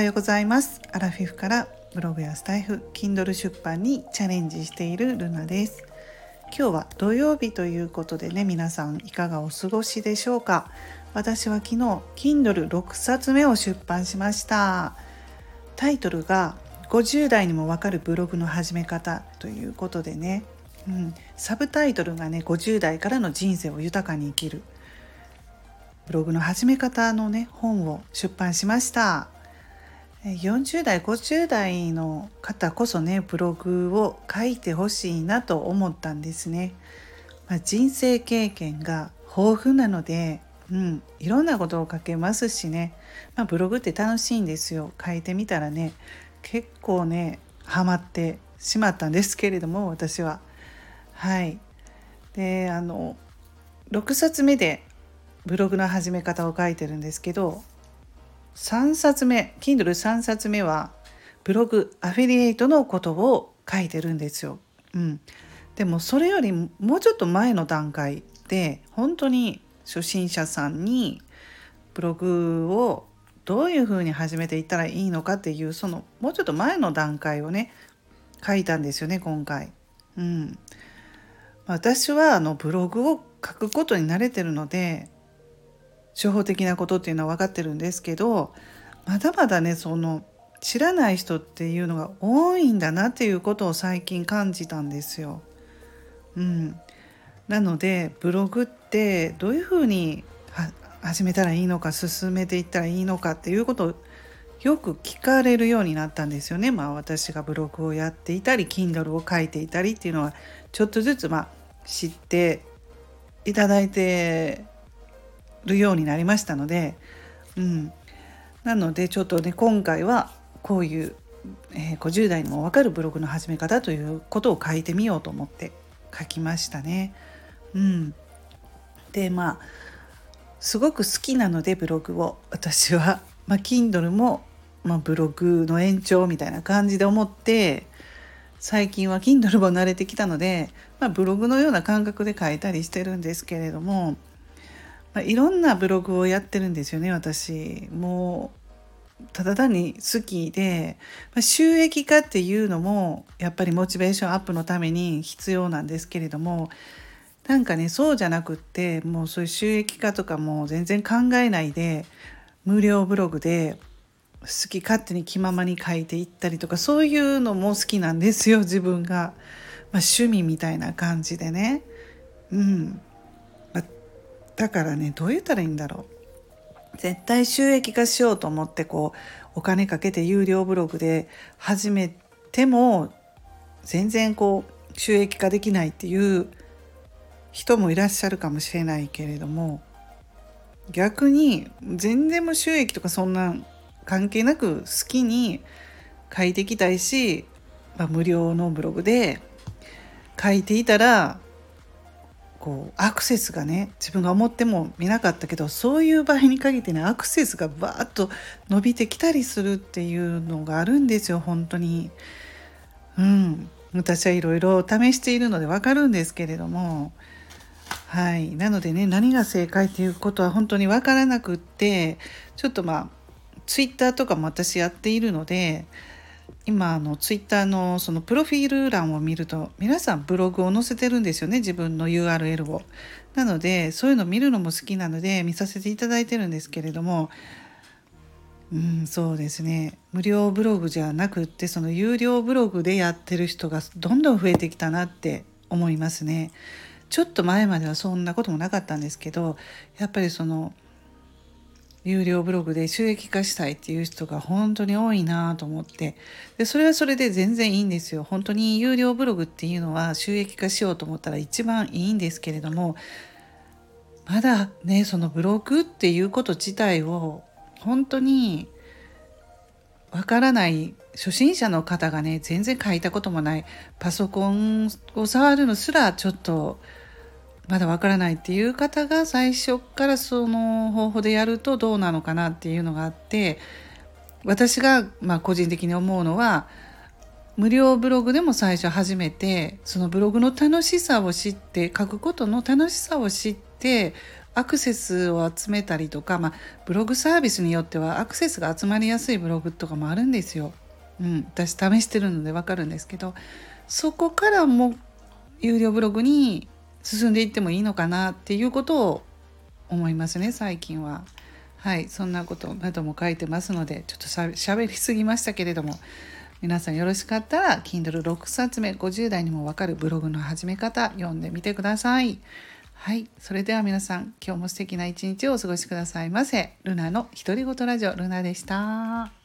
はようございます。アラフィフからブログやスタイフ Kindle 出版にチャレンジしているルナです。今日は土曜日ということでね皆さんいかがお過ごしでしょうか？私は昨日 Kindle6 冊目を出版しました。タイトルが50代にもわかるブログの始め方ということでね、うん、サブタイトルがね50代からの人生を豊かに生きる。ブログの始め方のね本を出版しました。40代50代の方こそねブログを書いてほしいなと思ったんですね、まあ、人生経験が豊富なのでうん、いろんなことを書けますしね、まあ、ブログって楽しいんですよ。書いてみたらね結構ねハマってしまったんですけれども私は。はい。であの6冊目でブログの始め方を書いてるんですけど3冊目 Kindle3 冊目はブログアフィリエイトのことを書いてるんですよ。うん、でもそれよりもうちょっと前の段階で本当に初心者さんにブログをどういうふうに始めていったらいいのかっていうそのもうちょっと前の段階をね書いたんですよね今回。うん、私はあのブログを書くことに慣れてるので初歩的なことっていうのは分かってるんですけどまだまだねその知らない人っていうのが多いんだなっていうことを最近感じたんですよ。うん、なのでブログってどういうふうに始めたらいいのか進めていったらいいのかっていうことをよく聞かれるようになったんですよね。まあ私がブログをやっていたり Kindle を書いていたりっていうのはちょっとずつまあ知っていただいてるようになりましたので、うん、なのでちょっとね今回はこういう、えー、50代にも分かるブログの始め方ということを書いてみようと思って書きましたね。うん、でまあすごく好きなのでブログを。私は、まあ、Kindle も、まあ、ブログの延長みたいな感じで思って最近は Kindle も慣れてきたので、まあ、ブログのような感覚で書いたりしてるんですけれどもまあ、いろんなブログをやってるんですよね私。もうただ単に好きで、まあ、収益化っていうのもやっぱりモチベーションアップのために必要なんですけれどもなんかねそうじゃなくってもうそういう収益化とかも全然考えないで無料ブログで好き勝手に気ままに書いていったりとかそういうのも好きなんですよ自分が、まあ、趣味みたいな感じでね。うん。だからねどう言ったらいいんだろう。絶対収益化しようと思ってこうお金かけて有料ブログで始めても全然こう収益化できないっていう人もいらっしゃるかもしれないけれども逆に全然も収益とかそんな関係なく好きに書いていきたいし、まあ、無料のブログで書いていたらこうアクセスがね自分が思っても見なかったけどそういう場合に限ってねアクセスがバーッと伸びてきたりするっていうのがあるんですよ本当に。うん。私はいろいろ試しているので分かるんですけれども。はい。なのでね何が正解っていうことは本当に分からなくってちょっとまあツイッターとかも私やっているので今あのツイッターのそのプロフィール欄を見ると皆さんブログを載せてるんですよね自分の URL を。なのでそういうの見るのも好きなので見させていただいてるんですけれどもうんそうですね無料ブログじゃなくってその有料ブログでやってる人がどんどん増えてきたなって思いますね。ちょっと前まではそんなこともなかったんですけどやっぱりその有料ブログで収益化したいっていう人が本当に多いなと思って。でそれはそれで全然いいんですよ。本当に有料ブログっていうのは収益化しようと思ったら一番いいんですけれどもまだねそのブログっていうこと自体を本当にわからない初心者の方がね全然書いたこともないパソコンを触るのすらちょっとまだわからないっていう方が最初からその方法でやるとどうなのかなっていうのがあって私がまあ個人的に思うのは無料ブログでも最初始めてそのブログの楽しさを知って書くことの楽しさを知ってアクセスを集めたりとか、まあ、ブログサービスによってはアクセスが集まりやすいブログとかもあるんですよ。うん、私試してるので分かるんですけどそこからも有料ブログに進んでいってもいいのかなっていうことを思いますね最近は。はいそんなことなども書いてますのでちょっとしゃべりすぎましたけれども皆さんよろしかったら Kindle6 冊目50代にもわかるブログの始め方読んでみてください。はい。それでは皆さん、今日も素敵な一日をお過ごしくださいませ。ルナの独り言ラジオ、ルナでした。